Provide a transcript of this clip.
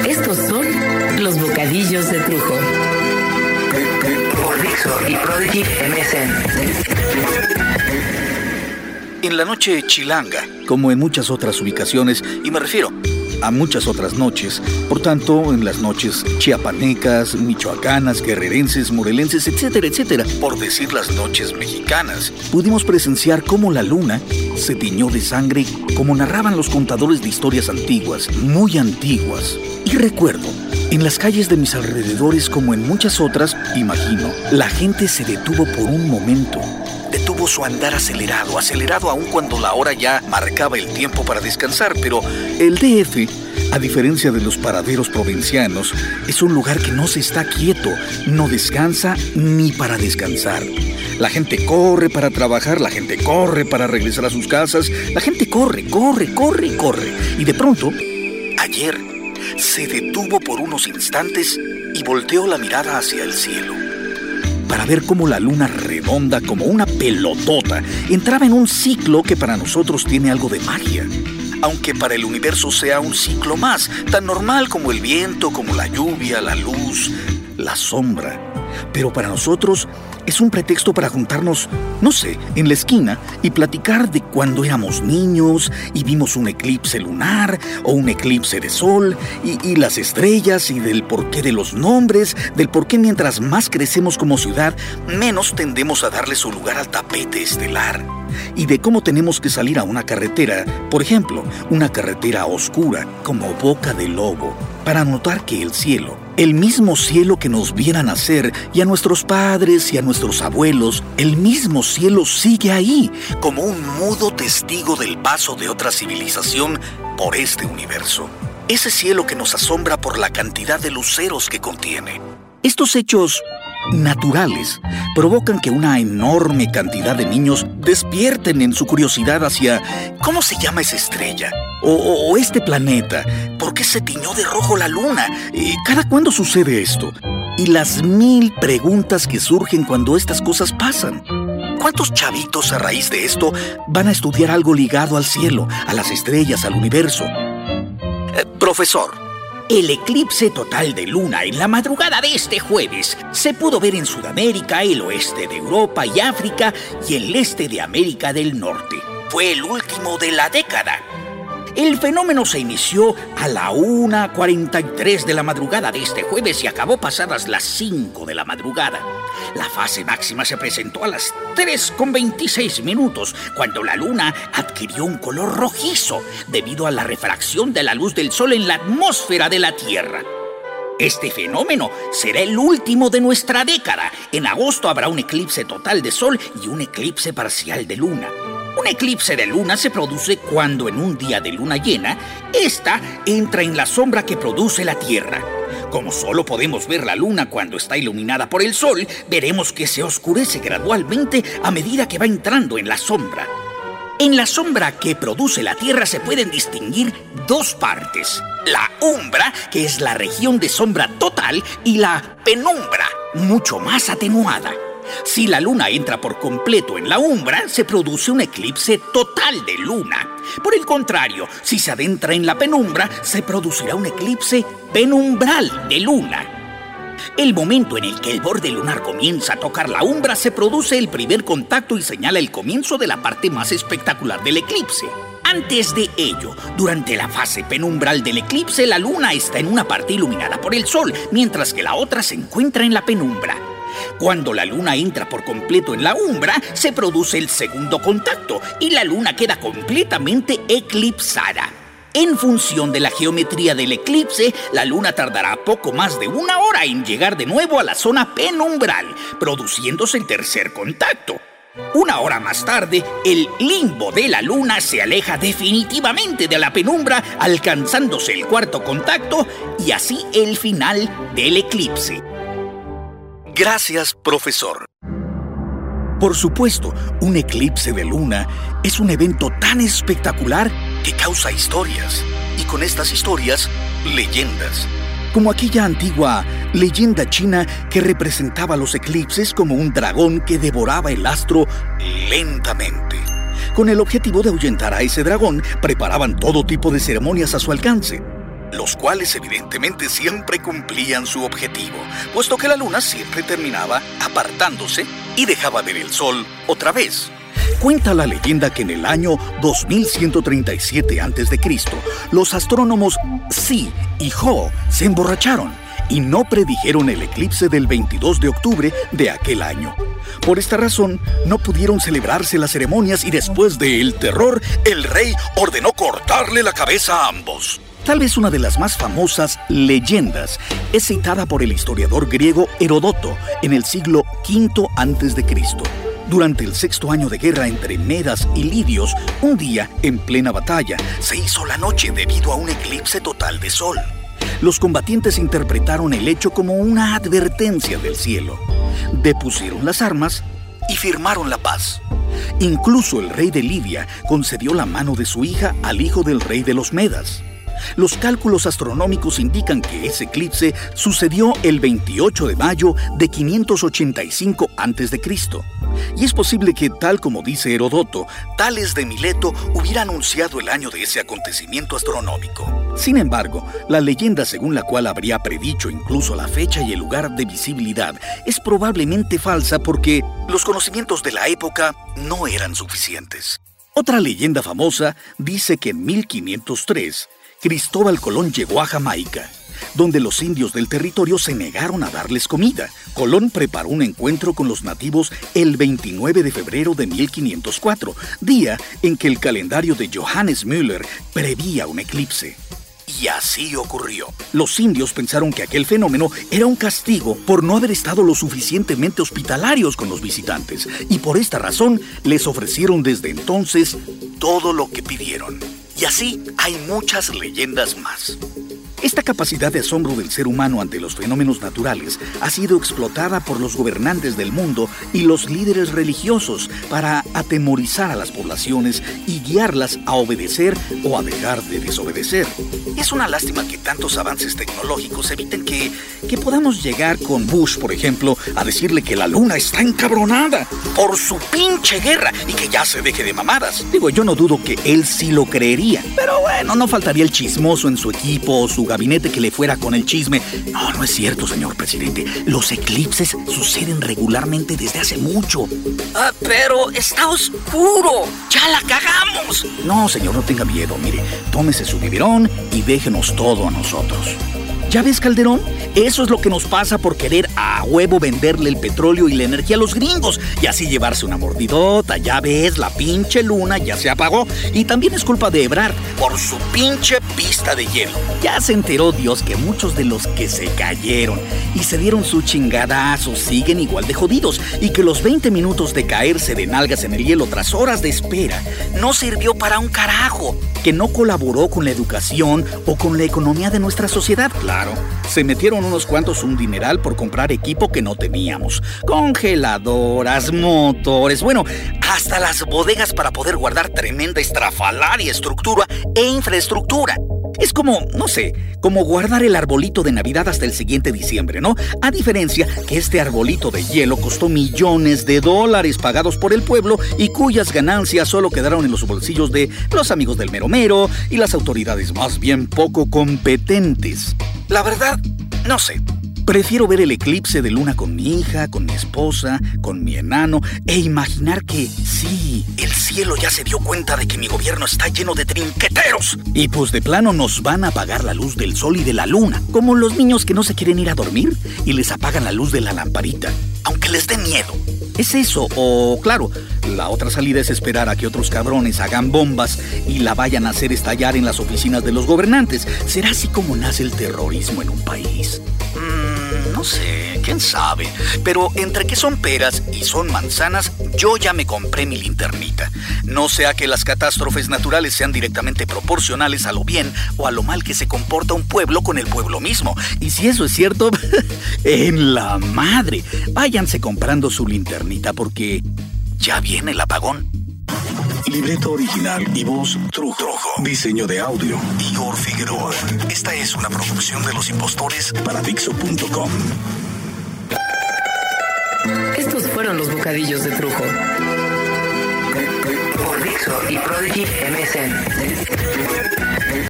Estos son los bocadillos de Trujo. Por y Prodigy MSN. En la noche chilanga, como en muchas otras ubicaciones, y me refiero a muchas otras noches. Por tanto, en las noches chiapanecas, michoacanas, guerrerenses, morelenses, etcétera, etcétera, por decir las noches mexicanas, pudimos presenciar cómo la luna se tiñó de sangre, como narraban los contadores de historias antiguas, muy antiguas. Recuerdo, en las calles de mis alrededores, como en muchas otras, imagino, la gente se detuvo por un momento detuvo su andar acelerado, acelerado aún cuando la hora ya marcaba el tiempo para descansar, pero el DF, a diferencia de los paraderos provincianos, es un lugar que no se está quieto, no descansa ni para descansar. La gente corre para trabajar, la gente corre para regresar a sus casas, la gente corre, corre, corre, corre. Y de pronto, ayer, se detuvo por unos instantes y volteó la mirada hacia el cielo para ver cómo la luna redonda como una pelotota entraba en un ciclo que para nosotros tiene algo de magia. Aunque para el universo sea un ciclo más, tan normal como el viento, como la lluvia, la luz, la sombra. Pero para nosotros es un pretexto para juntarnos, no sé, en la esquina y platicar de cuando éramos niños y vimos un eclipse lunar o un eclipse de sol y, las estrellas y del porqué de los nombres, del por qué mientras más crecemos como ciudad, menos tendemos a darle su lugar al tapete estelar y de cómo tenemos que salir a una carretera, por ejemplo, una carretera oscura como boca de lobo, para notar que el cielo, el mismo cielo que nos viera nacer y a nuestros padres y a nuestros abuelos, el mismo cielo sigue ahí, como un mudo testigo del paso de otra civilización por este universo. Ese cielo que nos asombra por la cantidad de luceros que contiene. Estos hechos naturales provocan que una enorme cantidad de niños despierten en su curiosidad hacia ¿cómo se llama esa estrella? O, este planeta, ¿por qué se tiñó de rojo la luna? ¿Cada cuándo sucede esto? Y las mil preguntas que surgen cuando estas cosas pasan. ¿Cuántos chavitos a raíz de esto van a estudiar algo ligado al cielo, a las estrellas, al universo? Eh, profesor, el eclipse total de luna en la madrugada de este jueves se pudo ver en Sudamérica, el oeste de Europa y África y el este de América del Norte. Fue el último de la década el fenómeno se inició a la 1.43 de la madrugada de este jueves y acabó pasadas las 5 de la madrugada. La fase máxima se presentó a las 3.26 minutos, cuando la luna adquirió un color rojizo debido a la refracción de la luz del sol en la atmósfera de la Tierra. Este fenómeno será el último de nuestra década. En agosto habrá un eclipse total de sol y un eclipse parcial de luna. Un eclipse de luna se produce cuando en un día de luna llena, esta entra en la sombra que produce la Tierra. Como solo podemos ver la luna cuando está iluminada por el sol, veremos que se oscurece gradualmente a medida que va entrando en la sombra. En la sombra que produce la Tierra se pueden distinguir dos partes. La umbra, que es la región de sombra total, y la penumbra, mucho más atenuada. Si la luna entra por completo en la umbra, se produce un eclipse total de luna. Por el contrario, si se adentra en la penumbra, se producirá un eclipse penumbral de luna. El momento en el que el borde lunar comienza a tocar la umbra se produce el primer contacto y señala el comienzo de la parte más espectacular del eclipse. Antes de ello, durante la fase penumbral del eclipse, la luna está en una parte iluminada por el sol, mientras que la otra se encuentra en la penumbra. Cuando la luna entra por completo en la umbra, se produce el segundo contacto y la luna queda completamente eclipsada. En función de la geometría del eclipse, la luna tardará poco más de una hora en llegar de nuevo a la zona penumbral, produciéndose el tercer contacto. Una hora más tarde, el limbo de la luna se aleja definitivamente de la penumbra, alcanzándose el cuarto contacto y así el final del eclipse. Gracias, profesor. Por supuesto, un eclipse de luna es un evento tan espectacular que causa historias. Y con estas historias, leyendas. Como aquella antigua leyenda china que representaba los eclipses como un dragón que devoraba el astro lentamente. Con el objetivo de ahuyentar a ese dragón, preparaban todo tipo de ceremonias a su alcance. Los cuales evidentemente siempre cumplían su objetivo, puesto que la luna siempre terminaba apartándose y dejaba ver el sol otra vez. Cuenta la leyenda que en el año 2137 a.C., los astrónomos Si y Ho se emborracharon y no predijeron el eclipse del 22 de octubre de aquel año. Por esta razón, no pudieron celebrarse las ceremonias y después del terror, el rey ordenó cortarle la cabeza a ambos. Tal vez una de las más famosas leyendas es citada por el historiador griego Herodoto en el siglo V a.C. Durante el sexto año de guerra entre Medas y Lidios, un día, en plena batalla, se hizo la noche debido a un eclipse total de sol. Los combatientes interpretaron el hecho como una advertencia del cielo. Depusieron las armas y firmaron la paz. Incluso el rey de Lidia concedió la mano de su hija al hijo del rey de los Medas. Los cálculos astronómicos indican que ese eclipse sucedió el 28 de mayo de 585 a.C. Y es posible que, tal como dice Herodoto, Tales de Mileto hubiera anunciado el año de ese acontecimiento astronómico. Sin embargo, la leyenda según la cual habría predicho incluso la fecha y el lugar de visibilidad es probablemente falsa porque los conocimientos de la época no eran suficientes. Otra leyenda famosa dice que en 1503, Cristóbal Colón llegó a Jamaica donde los indios del territorio se negaron a darles comida. Colón preparó un encuentro con los nativos el 29 de febrero de 1504, día en que el calendario de Johannes Müller prevía un eclipse. Y así ocurrió. Los indios pensaron que aquel fenómeno era un castigo por no haber estado lo suficientemente hospitalarios con los visitantes, y por esta razón les ofrecieron desde entonces todo lo que pidieron. Y así hay muchas leyendas más. Esta capacidad de asombro del ser humano ante los fenómenos naturales ha sido explotada por los gobernantes del mundo y los líderes religiosos para atemorizar a las poblaciones y guiarlas a obedecer o a dejar de desobedecer. Es una lástima que tantos avances tecnológicos eviten que, que podamos llegar con Bush, por ejemplo, a decirle que la luna está encabronada por su pinche guerra y que ya se deje de mamadas. Digo, yo no dudo que él sí lo creería, pero bueno, no faltaría el chismoso en su equipo o su gabinete que le fuera con el chisme. No, no es cierto, señor presidente. Los eclipses suceden regularmente desde hace mucho. Ah, pero está oscuro. Ya la cagamos. No, señor, no tenga miedo. Mire, tómese su biberón y déjenos todo a nosotros. ¿Ya ves, Calderón? Eso es lo que nos pasa por querer a huevo venderle el petróleo y la energía a los gringos y así llevarse una mordidota. Ya ves, la pinche luna ya se apagó y también es culpa de Ebrard por su pinche pista de hielo. Ya se enteró Dios que muchos de los que se cayeron y se dieron su chingadazo siguen igual de jodidos y que los 20 minutos de caerse de nalgas en el hielo tras horas de espera no sirvió para un carajo, que no colaboró con la educación o con la economía de nuestra sociedad. Se metieron unos cuantos un dineral por comprar equipo que no teníamos. Congeladoras, motores, bueno, hasta las bodegas para poder guardar tremenda estrafalaria estructura e infraestructura. Es como, no sé, como guardar el arbolito de Navidad hasta el siguiente diciembre, ¿no? A diferencia que este arbolito de hielo costó millones de dólares pagados por el pueblo y cuyas ganancias solo quedaron en los bolsillos de los amigos del meromero y las autoridades más bien poco competentes. La verdad, no sé. Prefiero ver el eclipse de luna con mi hija, con mi esposa, con mi enano e imaginar que sí, el cielo ya se dio cuenta de que mi gobierno está lleno de trinqueteros. Y pues de plano nos van a apagar la luz del sol y de la luna, como los niños que no se quieren ir a dormir y les apagan la luz de la lamparita, aunque les dé miedo. Es eso, o claro, la otra salida es esperar a que otros cabrones hagan bombas y la vayan a hacer estallar en las oficinas de los gobernantes. Será así como nace el terrorismo en un país. Mm, no sé, quién sabe. Pero entre que son peras y son manzanas, yo ya me compré mi linternita. No sea que las catástrofes naturales sean directamente proporcionales a lo bien o a lo mal que se comporta un pueblo con el pueblo mismo. Y si eso es cierto, en la madre, váyanse comprando su linternita porque ya viene el apagón. Libreto original y voz Trujo. Diseño de audio Igor Figueroa. Esta es una producción de los impostores para Dixo.com. Fueron los bocadillos de Trujo. Por Dixo y Prodigy MSN.